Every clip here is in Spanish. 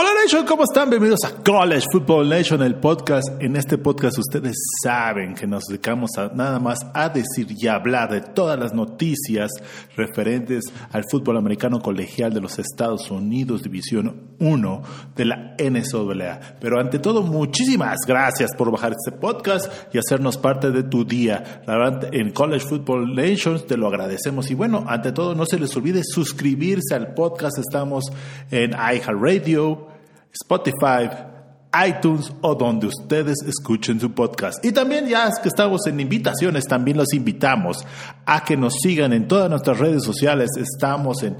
Hola Nation, ¿cómo están? Bienvenidos a College Football Nation, el podcast. En este podcast ustedes saben que nos dedicamos a nada más a decir y hablar de todas las noticias referentes al fútbol americano colegial de los Estados Unidos, División 1 de la NCAA. Pero ante todo, muchísimas gracias por bajar este podcast y hacernos parte de tu día. La verdad, en College Football Nation te lo agradecemos. Y bueno, ante todo, no se les olvide suscribirse al podcast. Estamos en iHeartRadio. Spotify, iTunes o donde ustedes escuchen su podcast. Y también ya es que estamos en invitaciones, también los invitamos a que nos sigan en todas nuestras redes sociales. Estamos en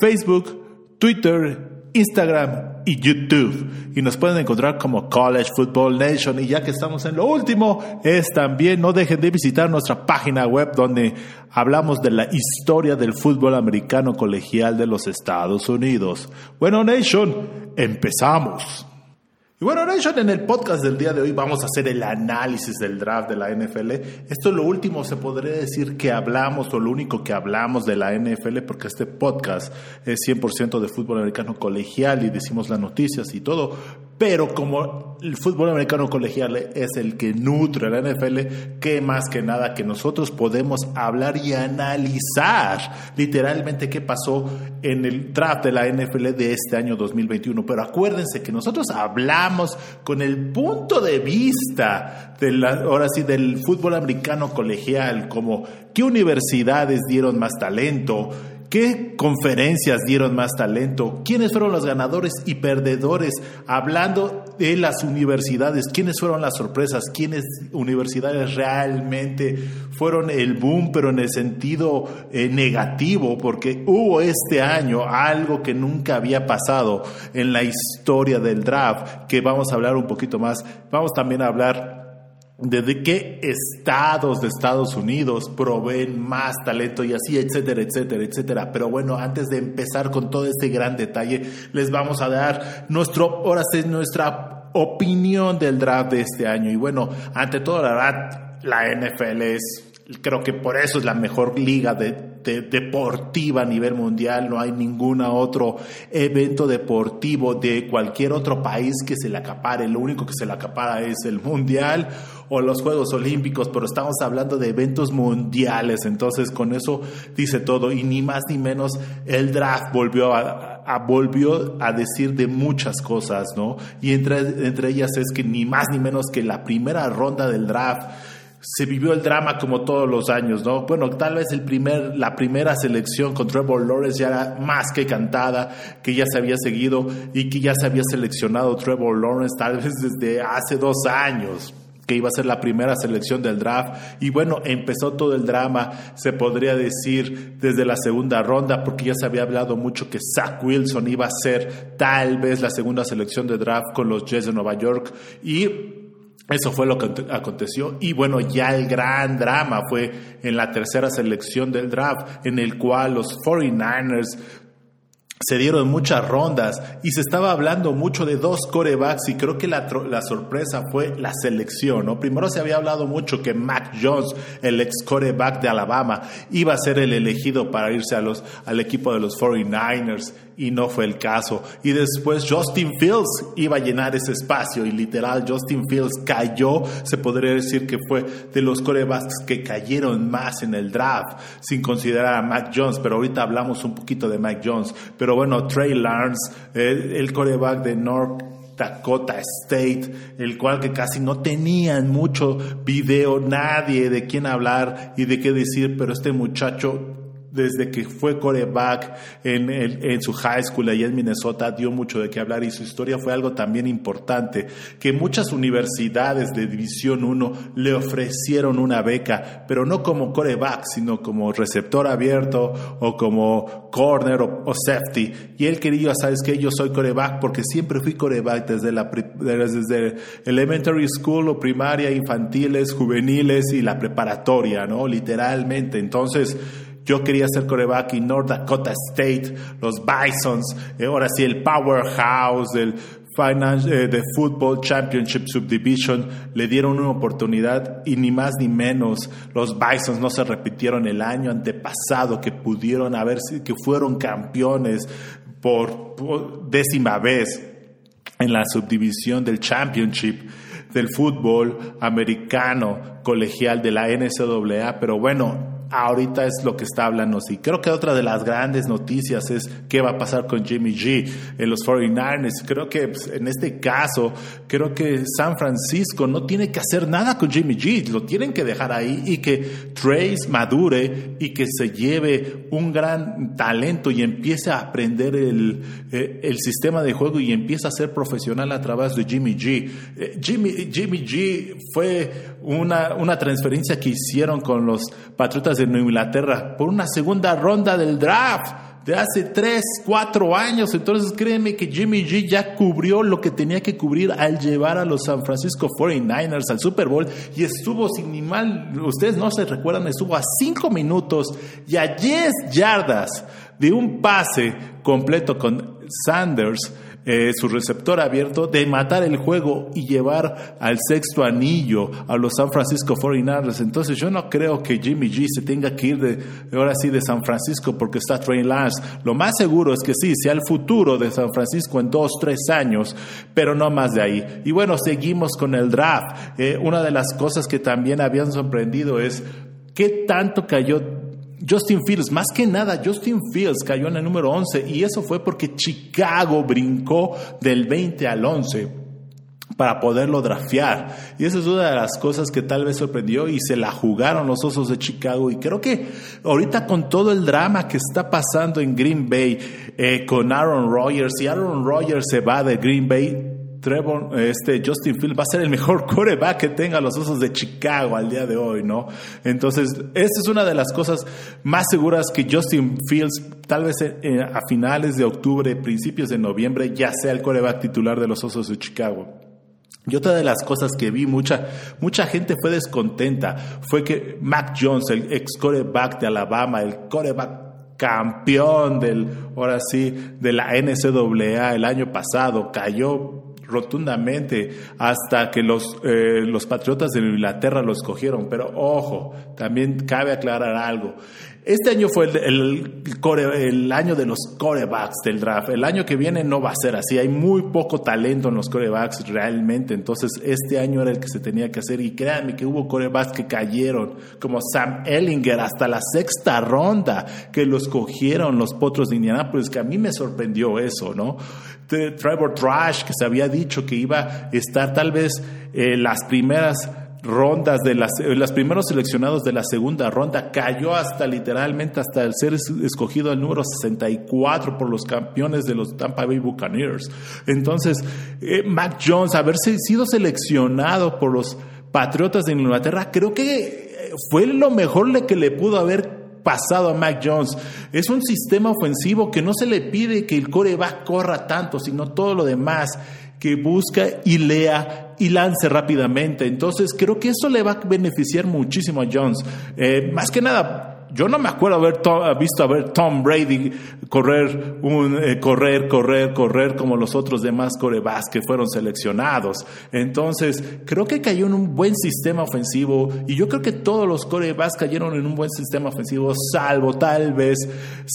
Facebook, Twitter, Instagram y YouTube. Y nos pueden encontrar como College Football Nation. Y ya que estamos en lo último, es también no dejen de visitar nuestra página web donde hablamos de la historia del fútbol americano colegial de los Estados Unidos. Bueno, Nation, empezamos. Y bueno, Nation, en el podcast del día de hoy vamos a hacer el análisis del draft de la NFL. Esto es lo último, se podría decir que hablamos o lo único que hablamos de la NFL porque este podcast es 100% de fútbol americano colegial y decimos las noticias y todo. Pero como el fútbol americano colegial es el que nutre la NFL, ¿qué más que nada que nosotros podemos hablar y analizar literalmente qué pasó en el draft de la NFL de este año 2021? Pero acuérdense que nosotros hablamos con el punto de vista de la, ahora sí del fútbol americano colegial, como qué universidades dieron más talento, ¿Qué conferencias dieron más talento? ¿Quiénes fueron los ganadores y perdedores? Hablando de las universidades, ¿quiénes fueron las sorpresas? ¿Quiénes universidades realmente fueron el boom, pero en el sentido eh, negativo? Porque hubo este año algo que nunca había pasado en la historia del draft, que vamos a hablar un poquito más. Vamos también a hablar de qué estados de Estados Unidos proveen más talento y así, etcétera, etcétera, etcétera. Pero bueno, antes de empezar con todo este gran detalle, les vamos a dar nuestro, ahora sí, nuestra opinión del draft de este año. Y bueno, ante todo, la verdad, la NFL es, creo que por eso es la mejor liga de deportiva a nivel mundial, no hay ningún otro evento deportivo de cualquier otro país que se le acapare, lo único que se le acapara es el mundial o los Juegos Olímpicos, pero estamos hablando de eventos mundiales, entonces con eso dice todo y ni más ni menos el draft volvió a, volvió a decir de muchas cosas, ¿no? Y entre, entre ellas es que ni más ni menos que la primera ronda del draft se vivió el drama como todos los años, ¿no? Bueno, tal vez el primer, la primera selección con Trevor Lawrence ya era más que cantada, que ya se había seguido y que ya se había seleccionado Trevor Lawrence tal vez desde hace dos años que iba a ser la primera selección del draft. Y bueno, empezó todo el drama, se podría decir, desde la segunda ronda, porque ya se había hablado mucho que Zach Wilson iba a ser tal vez la segunda selección de draft con los Jets de Nueva York. Y eso fue lo que aconteció. Y bueno, ya el gran drama fue en la tercera selección del draft, en el cual los 49ers se dieron muchas rondas y se estaba hablando mucho de dos corebacks y creo que la, la, sorpresa fue la selección. Primero se había hablado mucho que Mac Jones, el ex coreback de Alabama, iba a ser el elegido para irse a los, al equipo de los 49ers y no fue el caso. Y después Justin Fields iba a llenar ese espacio y literal Justin Fields cayó, se podría decir que fue de los corebacks que cayeron más en el draft, sin considerar a Mac Jones, pero ahorita hablamos un poquito de Mac Jones. Pero bueno, Trey Lance, el, el coreback de North Dakota State, el cual que casi no tenían mucho video, nadie de quién hablar y de qué decir, pero este muchacho desde que fue coreback en, en, su high school allá en Minnesota, dio mucho de qué hablar y su historia fue algo también importante, que muchas universidades de División 1 le ofrecieron una beca, pero no como coreback, sino como receptor abierto o como corner o, safety. Y él quería, sabes que yo soy coreback porque siempre fui coreback desde, la, desde elementary school o primaria, infantiles, juveniles y la preparatoria, ¿no? Literalmente. Entonces, yo quería ser coreback y North Dakota State, los Bisons, eh, ahora sí el powerhouse del eh, de Football Championship Subdivision le dieron una oportunidad y ni más ni menos los Bisons no se repitieron el año antepasado que pudieron haber que fueron campeones por, décima vez en la subdivisión del Championship del fútbol americano colegial de la NCAA, pero bueno, ahorita es lo que está hablando. Y creo que otra de las grandes noticias es qué va a pasar con Jimmy G en los 49ers. Creo que pues, en este caso, creo que San Francisco no tiene que hacer nada con Jimmy G, lo tienen que dejar ahí y que Trace madure y que se lleve un gran talento y empiece a aprender el, eh, el sistema de juego y empiece a ser profesional a través de Jimmy G. Eh, Jimmy, Jimmy G fue una, una transferencia que hicieron con los Patriotas de Nueva Inglaterra por una segunda ronda del draft de hace 3, 4 años. Entonces créeme que Jimmy G ya cubrió lo que tenía que cubrir al llevar a los San Francisco 49ers al Super Bowl y estuvo sin ni mal, ustedes no se recuerdan, estuvo a 5 minutos y a 10 yardas de un pase completo con Sanders eh, su receptor abierto, de matar el juego y llevar al sexto anillo a los San Francisco 49ers. Entonces yo no creo que Jimmy G se tenga que ir de, ahora sí de San Francisco porque está Trey Lance. Lo más seguro es que sí, sea el futuro de San Francisco en dos, tres años, pero no más de ahí. Y bueno, seguimos con el draft. Eh, una de las cosas que también habían sorprendido es qué tanto cayó Justin Fields, más que nada, Justin Fields cayó en el número 11 y eso fue porque Chicago brincó del 20 al 11 para poderlo drafear. Y esa es una de las cosas que tal vez sorprendió y se la jugaron los Osos de Chicago. Y creo que ahorita con todo el drama que está pasando en Green Bay eh, con Aaron Rodgers y Aaron Rodgers se va de Green Bay, Trevor, este Justin Fields va a ser el mejor coreback que tenga los osos de Chicago al día de hoy, ¿no? Entonces, esta es una de las cosas más seguras que Justin Fields, tal vez eh, a finales de octubre, principios de noviembre, ya sea el coreback titular de los osos de Chicago. Y otra de las cosas que vi, mucha, mucha gente fue descontenta, fue que Mac Jones, el ex coreback de Alabama, el coreback campeón del, ahora sí, de la NCAA el año pasado, cayó rotundamente hasta que los, eh, los patriotas de Inglaterra lo escogieron. Pero ojo, también cabe aclarar algo. Este año fue el, el, año de los corebacks del draft. El año que viene no va a ser así. Hay muy poco talento en los corebacks realmente. Entonces, este año era el que se tenía que hacer. Y créanme que hubo corebacks que cayeron, como Sam Ellinger, hasta la sexta ronda, que los cogieron los potros de Indianapolis, que a mí me sorprendió eso, ¿no? Trevor Trash, que se había dicho que iba a estar tal vez eh, las primeras rondas de las, eh, los primeros seleccionados de la segunda ronda, cayó hasta literalmente hasta el ser escogido el número 64 por los campeones de los Tampa Bay Buccaneers. Entonces, eh, Mac Jones, haberse sido seleccionado por los Patriotas de Inglaterra, creo que fue lo mejor que le pudo haber pasado a Mac Jones. Es un sistema ofensivo que no se le pide que el coreback corra tanto, sino todo lo demás que busca y lea y lance rápidamente. Entonces creo que eso le va a beneficiar muchísimo a Jones. Eh, más que nada, yo no me acuerdo haber visto a ver Tom Brady correr, eh, correr, correr, correr como los otros demás corebacks que fueron seleccionados. Entonces, creo que cayó en un buen sistema ofensivo y yo creo que todos los corebacks cayeron en un buen sistema ofensivo, salvo tal vez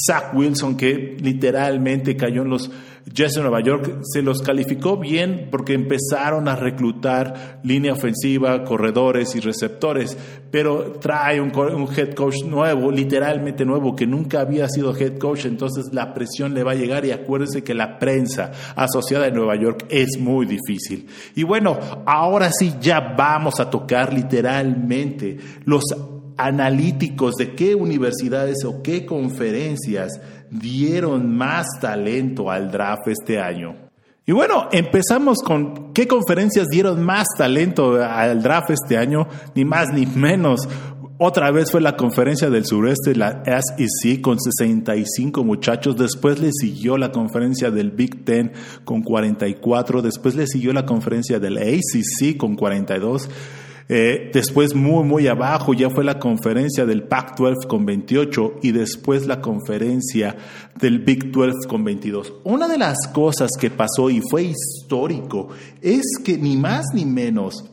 Zach Wilson, que literalmente cayó en los Jets de Nueva York se los calificó bien porque empezaron a reclutar línea ofensiva, corredores y receptores, pero trae un, head coach nuevo, literalmente nuevo, que nunca había sido head coach, entonces la presión le va a llegar y acuérdense que la prensa asociada en Nueva York es muy difícil. Y bueno, ahora sí ya vamos a tocar literalmente los analíticos de qué universidades o qué conferencias dieron más talento al draft este año. Y bueno, empezamos con qué conferencias dieron más talento al draft este año, ni más ni menos. Otra vez fue la conferencia del sureste, la SEC, con 65 muchachos. Después le siguió la conferencia del Big Ten con 44. Después le siguió la conferencia del ACC con 42. Eh, después muy, muy abajo ya fue la conferencia del Pac-12 con 28 y después la conferencia del Big 12 con 22. Una de las cosas que pasó y fue histórico es que ni más ni menos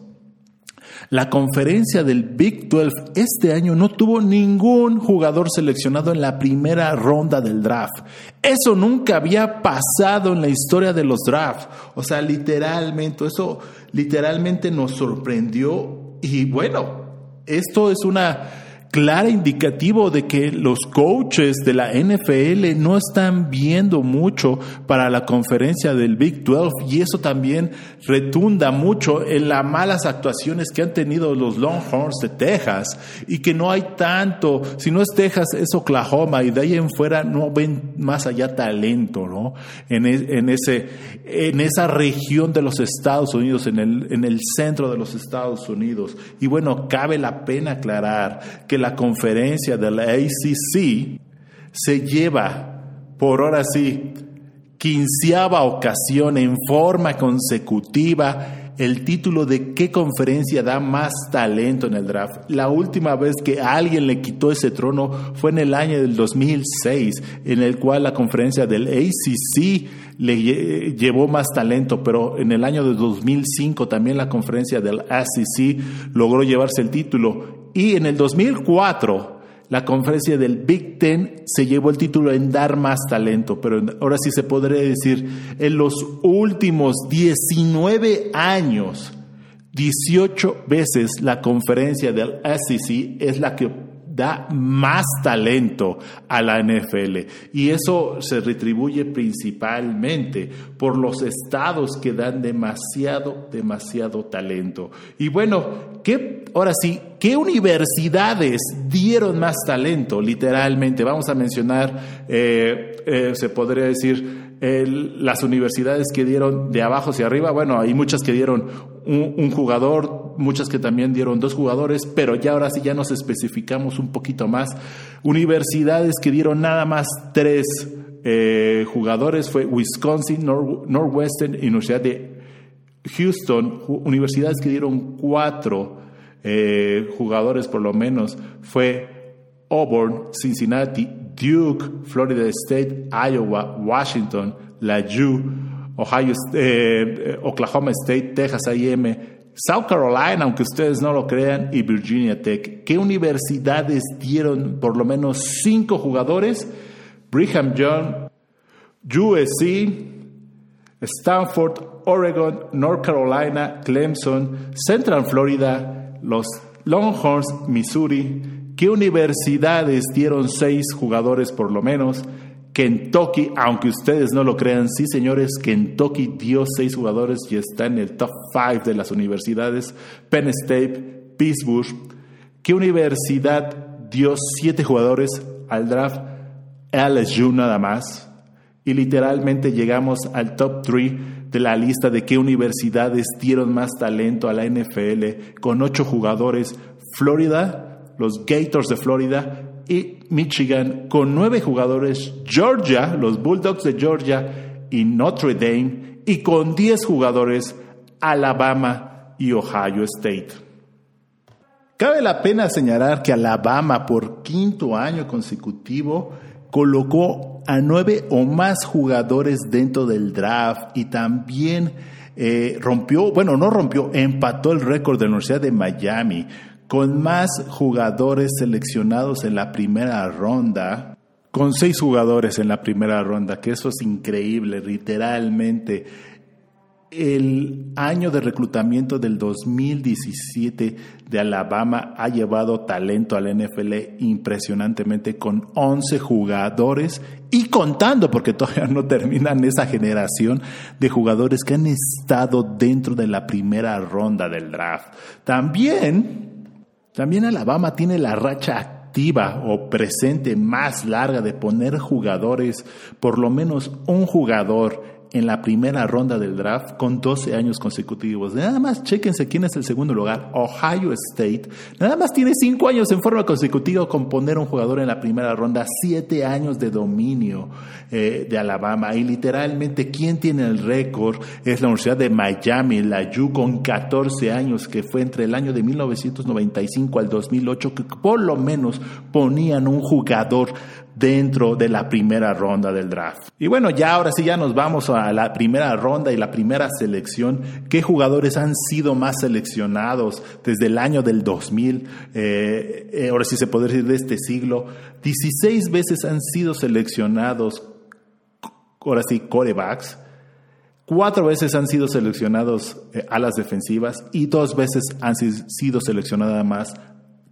la conferencia del Big 12 este año no tuvo ningún jugador seleccionado en la primera ronda del draft. Eso nunca había pasado en la historia de los drafts. O sea, literalmente, eso literalmente nos sorprendió y bueno, esto es una clara indicativo de que los coaches de la NFL no están viendo mucho para la conferencia del Big 12 y eso también retunda mucho en las malas actuaciones que han tenido los Longhorns de Texas y que no hay tanto, si no es Texas es Oklahoma y de ahí en fuera no ven más allá talento, ¿no? En, en, ese, en esa región de los Estados Unidos, en el, en el centro de los Estados Unidos. Y bueno, cabe la pena aclarar que la conferencia de la ACC se lleva por ahora sí quinceava ocasión en forma consecutiva el título de qué conferencia da más talento en el draft. La última vez que alguien le quitó ese trono fue en el año del 2006, en el cual la conferencia del ACC le llevó más talento, pero en el año del 2005 también la conferencia del ACC logró llevarse el título y en el 2004, la conferencia del Big Ten se llevó el título en dar más talento, pero ahora sí se podría decir, en los últimos 19 años, 18 veces la conferencia del SEC es la que da más talento a la NFL. Y eso se retribuye principalmente por los estados que dan demasiado, demasiado talento. Y bueno, ¿qué, ahora sí, ¿qué universidades dieron más talento? Literalmente, vamos a mencionar, eh, eh, se podría decir, las universidades que dieron de abajo hacia arriba, bueno, hay muchas que dieron un, jugador, muchas que también dieron dos jugadores, pero ya ahora sí ya nos especificamos un poquito más. Universidades que dieron nada más tres eh, jugadores fue Wisconsin, Northwestern y Universidad de Houston, universidades que dieron cuatro eh, jugadores por lo menos, fue Auburn, Cincinnati, Duke, Florida State, Iowa, Washington, la U, Ohio, eh, Oklahoma State, Texas A&M, South Carolina, aunque ustedes no lo crean, y Virginia Tech. ¿Qué universidades dieron por lo menos cinco jugadores? Brigham Young, USC, Stanford, Oregon, North Carolina, Clemson, Central Florida, los Longhorns, Missouri. ¿Qué universidades dieron seis jugadores por lo menos? Kentucky, aunque ustedes no lo crean, sí señores, Kentucky dio seis jugadores y está en el top five de las universidades. Penn State, Pittsburgh. ¿Qué universidad dio siete jugadores al draft? LSU nada más. Y literalmente llegamos al top three de la lista de qué universidades dieron más talento a la NFL con ocho jugadores. Florida, los Gators de Florida, y Michigan con nueve jugadores, Georgia, los Bulldogs de Georgia y Notre Dame, y con diez jugadores, Alabama y Ohio State. Cabe la pena señalar que Alabama por quinto año consecutivo colocó a nueve o más jugadores dentro del draft y también eh, rompió, bueno, no rompió, empató el récord de la Universidad de Miami con más jugadores seleccionados en la primera ronda, con seis jugadores en la primera ronda, que eso es increíble, literalmente. El año de reclutamiento del 2017 de Alabama ha llevado talento al NFL impresionantemente con 11 jugadores y contando, porque todavía no terminan esa generación de jugadores que han estado dentro de la primera ronda del draft. También también Alabama tiene la racha activa o presente más larga de poner jugadores, por lo menos un jugador en la primera ronda del draft con 12 años consecutivos. Nada más, chéquense quién es el segundo lugar. Ohio State. Nada más tiene 5 años en forma consecutiva con poner un jugador en la primera ronda. 7 años de dominio eh, de Alabama. Y literalmente, ¿quién tiene el récord? Es la Universidad de Miami, la U, con 14 años, que fue entre el año de 1995 al 2008, que por lo menos ponían un jugador dentro de la primera ronda del draft. Y bueno, ya ahora sí ya nos vamos a la primera ronda y la primera selección. ¿Qué jugadores han sido más seleccionados desde el año del 2000? Eh, eh, ahora sí se puede decir de este siglo. 16 veces han sido seleccionados, ahora sí, corebacks. Cuatro veces han sido seleccionados eh, alas defensivas y dos veces han sido seleccionadas más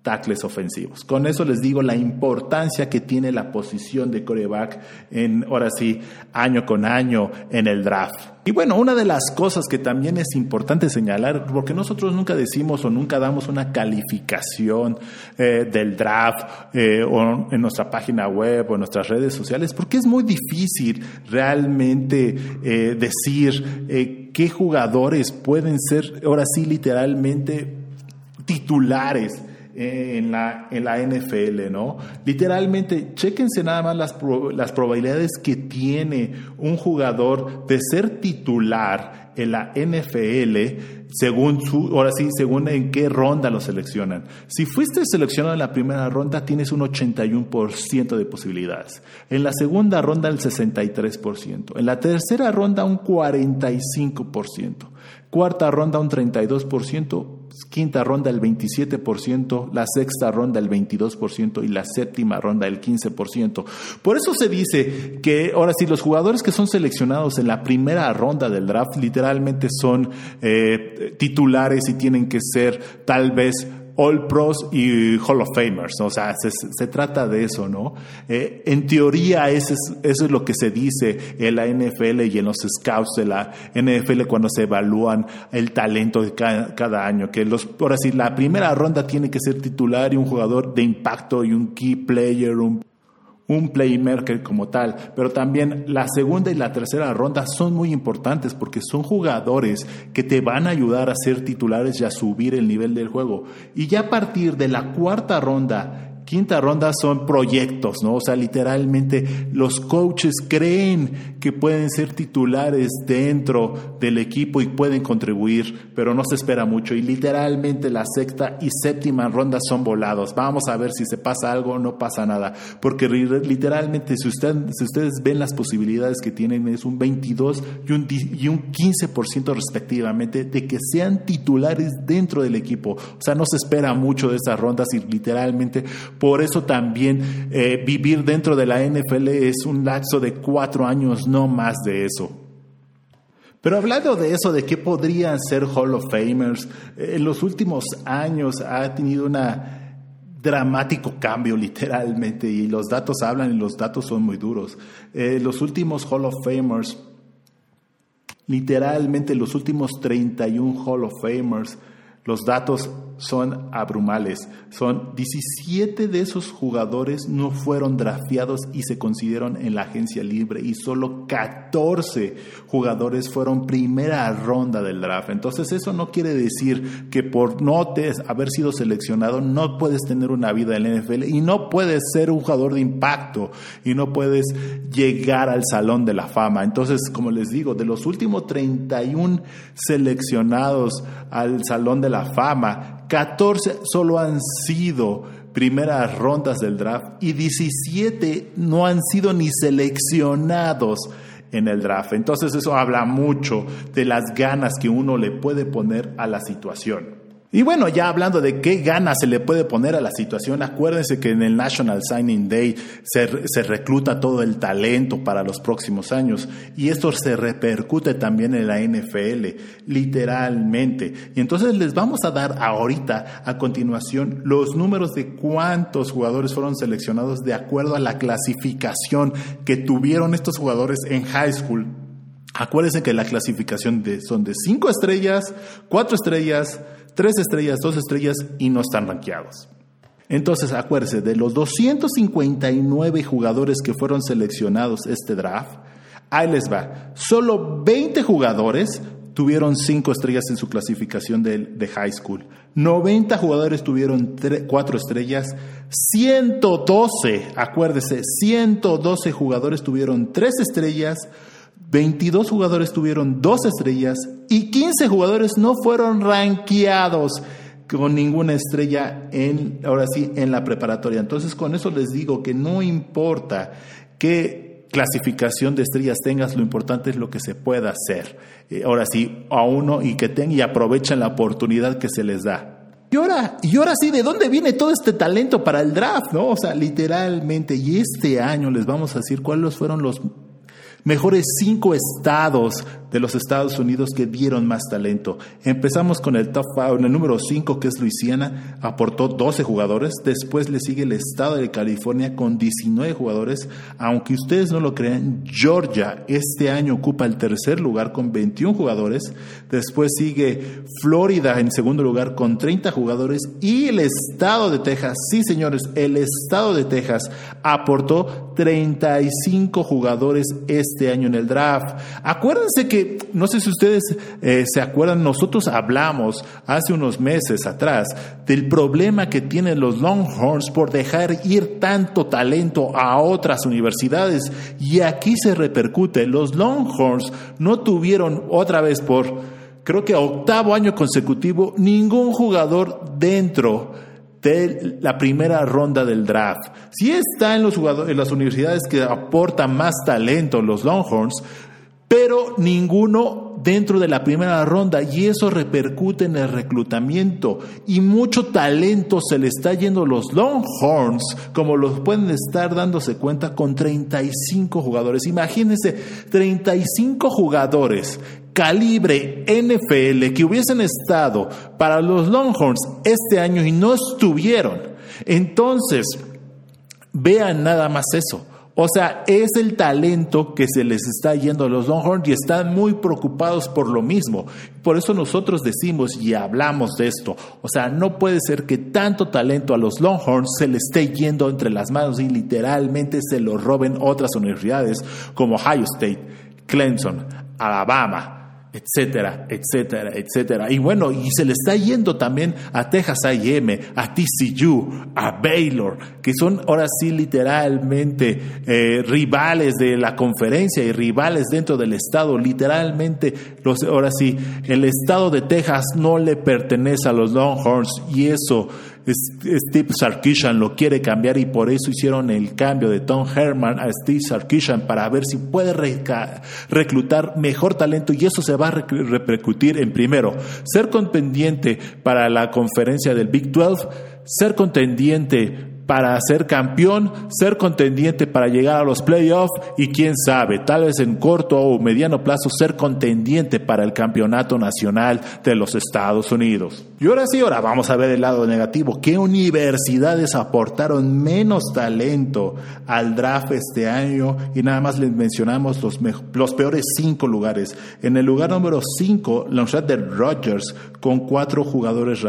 tackles ofensivos. Con eso les digo la importancia que tiene la posición de coreback en, ahora sí, año con año en el draft. Y bueno, una de las cosas que también es importante señalar, porque nosotros nunca decimos o nunca damos una calificación eh, del draft eh, o en nuestra página web o en nuestras redes sociales, porque es muy difícil realmente eh, decir qué jugadores pueden ser, ahora sí, literalmente titulares en la, en la NFL, ¿no? Literalmente, chéquense nada más las, las probabilidades que tiene un jugador de ser titular en la NFL según su, ahora sí, según en qué ronda lo seleccionan. Si fuiste seleccionado en la primera ronda, tienes un 81% de posibilidades. En la segunda ronda, el 63%. En la tercera ronda, un 45%. Cuarta ronda, un 32% quinta ronda el 27%, la sexta ronda el 22% y la séptima ronda el 15%. Por eso se dice que ahora sí, los jugadores que son seleccionados en la primera ronda del draft literalmente son eh, titulares y tienen que ser tal vez All Pros y Hall of Famers, o sea, se, trata de eso, ¿no? Eh, en teoría eso es, eso es lo que se dice en la NFL y en los scouts de la NFL cuando se evalúan el talento de cada, año, que los, ahora sí, la primera ronda tiene que ser titular y un jugador de impacto y un key player, un un playmaker como tal, pero también la segunda y la tercera ronda son muy importantes porque son jugadores que te van a ayudar a ser titulares y a subir el nivel del juego. Y ya a partir de la cuarta ronda quinta ronda son proyectos, ¿no? O sea, literalmente los coaches creen que pueden ser titulares dentro del equipo y pueden contribuir, pero no se espera mucho. Y literalmente la sexta y séptima ronda son volados. Vamos a ver si se pasa algo o no pasa nada. Porque literalmente, si, si ustedes ven las posibilidades que tienen, es un 22 y un, y un 15% respectivamente de que sean titulares dentro del equipo. O sea, no se espera mucho de esas rondas y literalmente por eso también eh, vivir dentro de la NFL es un lapso de cuatro años, no más de eso. Pero hablando de eso, de qué podrían ser Hall of Famers, eh, en los últimos años ha tenido un dramático cambio literalmente y los datos hablan y los datos son muy duros. Eh, los últimos Hall of Famers, literalmente los últimos 31 Hall of Famers, los datos son abrumales. Son 17 de esos jugadores no fueron drafteados y se consideraron en la agencia libre y solo 14 jugadores fueron primera ronda del draft. Entonces eso no quiere decir que por no haber sido seleccionado no puedes tener una vida en la NFL y no puedes ser un jugador de impacto y no puedes llegar al salón de la fama. Entonces, como les digo, de los últimos 31 seleccionados al salón de la fama, 14 solo han sido primeras rondas del draft y 17 no han sido ni seleccionados en el draft. Entonces eso habla mucho de las ganas que uno le puede poner a la situación. Y bueno, ya hablando de qué ganas se le puede poner a la situación, acuérdense que en el National Signing Day se, recluta todo el talento para los próximos años y esto se repercute también en la NFL, literalmente. Y entonces les vamos a dar ahorita, a continuación, los números de cuántos jugadores fueron seleccionados de acuerdo a la clasificación que tuvieron estos jugadores en high school. Acuérdense que la clasificación de, son de cinco estrellas, cuatro estrellas, tres estrellas, dos estrellas y no están rankeados. Entonces, acuérdese, de los 259 jugadores que fueron seleccionados este draft, Ahí les va. Solo 20 jugadores tuvieron 5 estrellas en su clasificación de, de high school. 90 jugadores tuvieron 4 estrellas. 112, acuérdese, 112 jugadores tuvieron 3 estrellas. 22 jugadores tuvieron 2 estrellas y 15 jugadores no fueron rankeados con ninguna estrella en, ahora sí, en la preparatoria. Entonces, con eso les digo que no importa qué clasificación de estrellas tengas, lo importante es lo que se pueda hacer. Eh, ahora sí, a uno y que tengan y aprovechen la oportunidad que se les da. Y ahora, y ahora sí, ¿de dónde viene todo este talento para el draft? ¿no? O sea, literalmente, y este año les vamos a decir cuáles fueron los mejores cinco estados de los Estados Unidos que dieron más talento. Empezamos con el top five, en el número 5 que es Luisiana, aportó 12 jugadores, después le sigue el estado de California con 19 jugadores, aunque ustedes no lo crean, Georgia este año ocupa el tercer lugar con 21 jugadores, después sigue Florida en segundo lugar con 30 jugadores. Y el estado de Texas, sí señores, el estado de Texas aportó 35 jugadores este año en el draft. Acuérdense que no sé si ustedes eh, se acuerdan, nosotros hablamos hace unos meses atrás del problema que tienen los Longhorns por dejar ir tanto talento a otras universidades y aquí se repercute. Los Longhorns no tuvieron otra vez por creo que octavo año consecutivo ningún jugador dentro de la primera ronda del draft. Si está en, los en las universidades que aportan más talento, los Longhorns, pero ninguno dentro de la primera ronda y eso repercute en el reclutamiento y mucho talento se le está yendo a los Longhorns, como los pueden estar dándose cuenta con 35 jugadores. Imagínense, 35 jugadores calibre NFL que hubiesen estado para los Longhorns este año y no estuvieron. Entonces, vean nada más eso. O sea, es el talento que se les está yendo a los Longhorns y están muy preocupados por lo mismo. Por eso nosotros decimos y hablamos de esto. O sea, no puede ser que tanto talento a los Longhorns se les esté yendo entre las manos y literalmente se lo roben otras universidades como Ohio State, Clemson, Alabama, etcétera, etcétera, etcétera. Y bueno, y se le está yendo también a Texas A&M, a TCU, a Baylor, que son ahora sí literalmente eh, rivales de la conferencia y rivales dentro del estado. Literalmente, los, ahora sí, el estado de Texas no le pertenece a los Longhorns y eso Steve Sarkisian lo quiere cambiar y por eso hicieron el cambio de Tom Herman a Steve Sarkisian para ver si puede reclutar mejor talento y eso se va a repercutir en primero, ser contendiente para la conferencia del Big 12, ser contendiente para ser campeón, ser contendiente para llegar a los playoffs y quién sabe, tal vez en corto o mediano plazo ser contendiente para el campeonato nacional de los Estados Unidos. Y ahora sí, ahora vamos a ver el lado negativo. ¿Qué universidades aportaron menos talento al draft este año? Y nada más les mencionamos los, los peores cinco lugares. En el lugar número cinco, la Universidad de Rogers con cuatro jugadores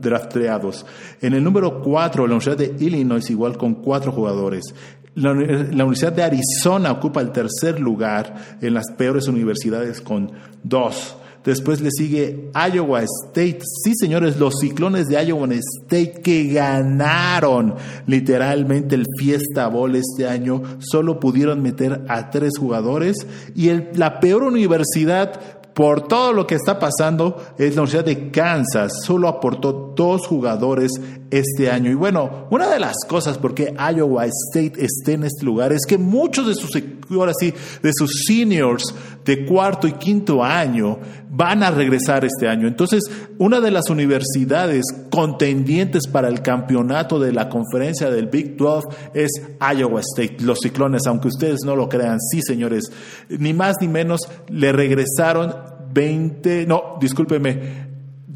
drafteados. En el número cuatro, la Universidad Illinois igual con cuatro jugadores. La, Universidad de Arizona ocupa el tercer lugar en las peores universidades con dos. Después le sigue Iowa State. Sí, señores, los ciclones de Iowa State que ganaron literalmente el Fiesta Bowl este año, solo pudieron meter a tres jugadores. Y la peor universidad por todo lo que está pasando, es la Universidad de Kansas. Solo aportó dos jugadores este año. Y bueno, una de las cosas por qué Iowa State esté en este lugar es que muchos de sus, ahora sí, de sus seniors de cuarto y quinto año van a regresar este año. Entonces, una de las universidades contendientes para el campeonato de la conferencia del Big 12 es Iowa State, los ciclones, aunque ustedes no lo crean, sí, señores, ni más ni menos le regresaron 20, no, discúlpeme,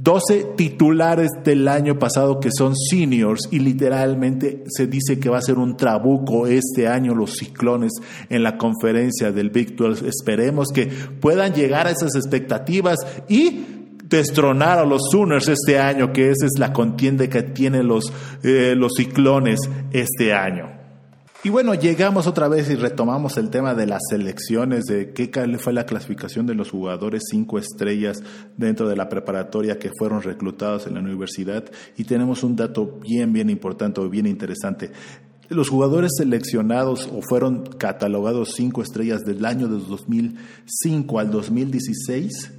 12 titulares del año pasado que son seniors y literalmente se dice que va a ser un trabuco este año los ciclones en la conferencia del Big 12. Esperemos que puedan llegar a esas expectativas y destronar a los Sooners este año, que esa es la contienda que tienen los, eh, los ciclones este año. Y bueno, llegamos otra vez y retomamos el tema de las selecciones, de qué fue la clasificación de los jugadores cinco estrellas dentro de la preparatoria que fueron reclutados en la universidad. Y tenemos un dato bien, bien importante, bien interesante. Los jugadores seleccionados o fueron catalogados cinco estrellas del año de 2005 al 2016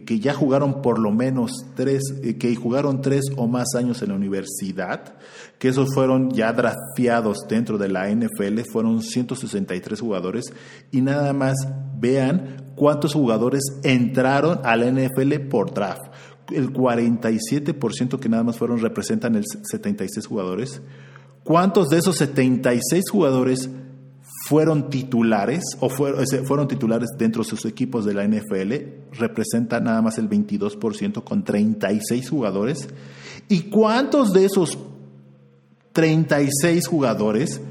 que ya jugaron por lo menos tres, que jugaron tres o más años en la universidad, que esos fueron ya drafteados dentro de la NFL, fueron 163 jugadores, y nada más vean cuántos jugadores entraron a la NFL por draft. El 47% que nada más fueron representan el 76 jugadores. ¿Cuántos de esos 76 jugadores fueron titulares o fueron, titulares dentro de sus equipos de la NFL, representa nada más el 22% con 36 jugadores. ¿Y cuántos de esos 36 jugadores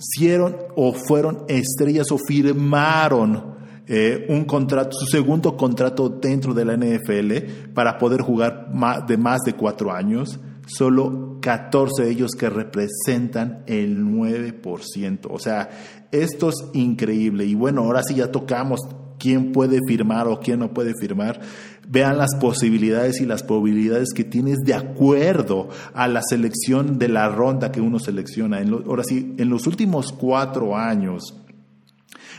hicieron o fueron estrellas o firmaron eh, un contrato, su segundo contrato dentro de la NFL para poder jugar de más de cuatro años? solo 14 de ellos que representan el 9%. O sea, esto es increíble. Y bueno, ahora sí ya tocamos quién puede firmar o quién no puede firmar. Vean las posibilidades y las probabilidades que tienes de acuerdo a la selección de la ronda que uno selecciona. ahora sí, en los últimos cuatro años,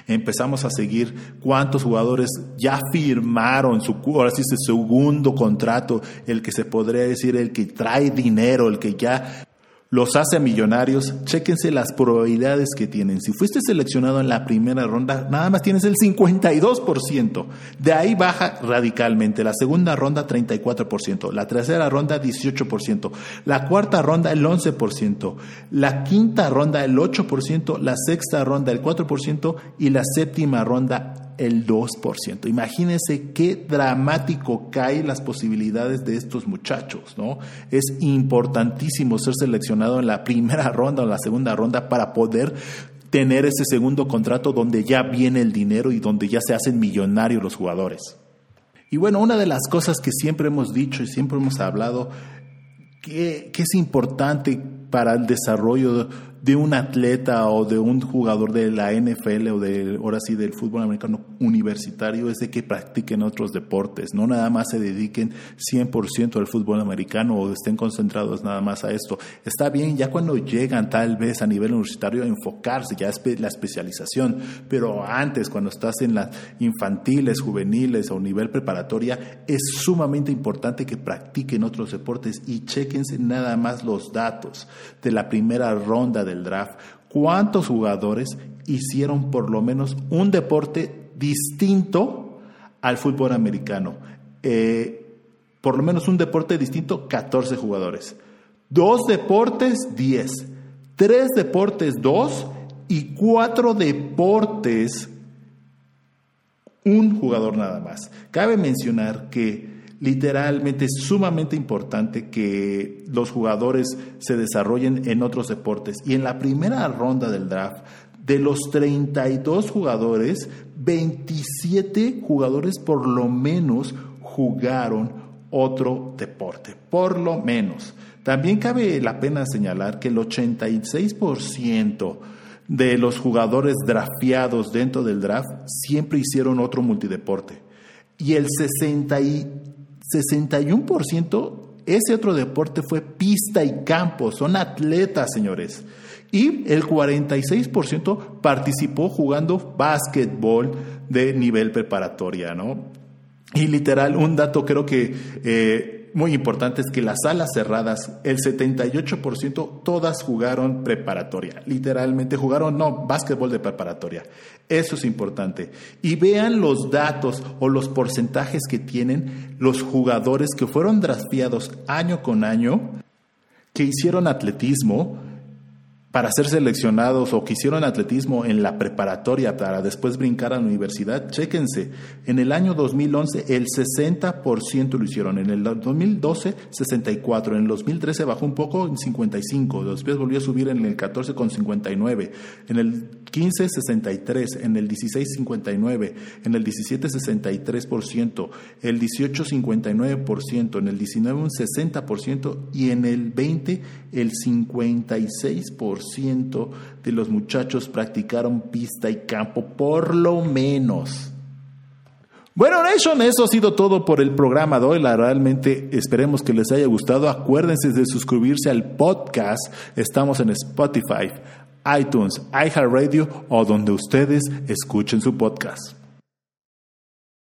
empezamos a seguir cuántos jugadores ya firmaron su, ahora sí, su segundo contrato, el que se podría decir el que trae dinero, el que ya los hace millonarios, chéquense las probabilidades que tienen. Si fuiste seleccionado en la primera ronda, nada más tienes el 52%. De ahí baja radicalmente. La segunda ronda, 34%. La tercera ronda, 18%. La cuarta ronda, el 11%. La quinta ronda, el 8%. La sexta ronda, el 4%. Y la séptima ronda, el 2%. Imagínense qué dramático caen las posibilidades de estos muchachos, ¿no? Es importantísimo ser seleccionado en la primera ronda o en la segunda ronda para poder tener ese segundo contrato donde ya viene el dinero y donde ya se hacen millonarios los jugadores. Y bueno, una de las cosas que siempre hemos dicho y siempre hemos hablado que, que es importante para el desarrollo de un atleta o de un jugador de la NFL o de ahora sí del fútbol americano universitario es de que practiquen otros deportes, no nada más se dediquen 100% al fútbol americano o estén concentrados nada más a esto. Está bien ya cuando llegan tal vez a nivel universitario enfocarse, ya es la especialización, pero antes cuando estás en las infantiles, juveniles o nivel preparatoria es sumamente importante que practiquen otros deportes y chequense nada más los datos de la primera ronda del draft, cuántos jugadores hicieron por lo menos un deporte distinto al fútbol americano. Eh, por lo menos un deporte distinto, 14 jugadores. Dos deportes, 10. Tres deportes, 2. Y cuatro deportes, un jugador nada más. Cabe mencionar que literalmente es sumamente importante que los jugadores se desarrollen en otros deportes. Y en la primera ronda del draft, de los 32 jugadores, 27 jugadores por lo menos jugaron otro deporte, por lo menos. También cabe la pena señalar que el 86% de los jugadores drafteados dentro del draft siempre hicieron otro multideporte. Y el 60 61% ese otro deporte fue pista y campo, son atletas, señores. Y el 46% participó jugando básquetbol de nivel preparatoria, ¿no? Y literal, un dato creo que eh, muy importante es que las salas cerradas, el 78% todas jugaron preparatoria. Literalmente jugaron, no, básquetbol de preparatoria. Eso es importante. Y vean los datos o los porcentajes que tienen los jugadores que fueron drafteados año con año, que hicieron atletismo, para ser seleccionados o que hicieron atletismo en la preparatoria para después brincar a la universidad, chéquense, en el año 2011 el 60% lo hicieron, en el 2012 64, en el 2013 bajó un poco en 55, después volvió a subir en el 14 con 59, en el 15 63, en el 16 59, en el 17 63%, el 18 59%, en el 19 un 60% y en el 20 el 56%. 90% de los muchachos practicaron pista y campo, por lo menos. Bueno, Nation, eso ha sido todo por el programa de hoy. Realmente esperemos que les haya gustado. Acuérdense de suscribirse al podcast. Estamos en Spotify, iTunes, iHeartRadio o donde ustedes escuchen su podcast.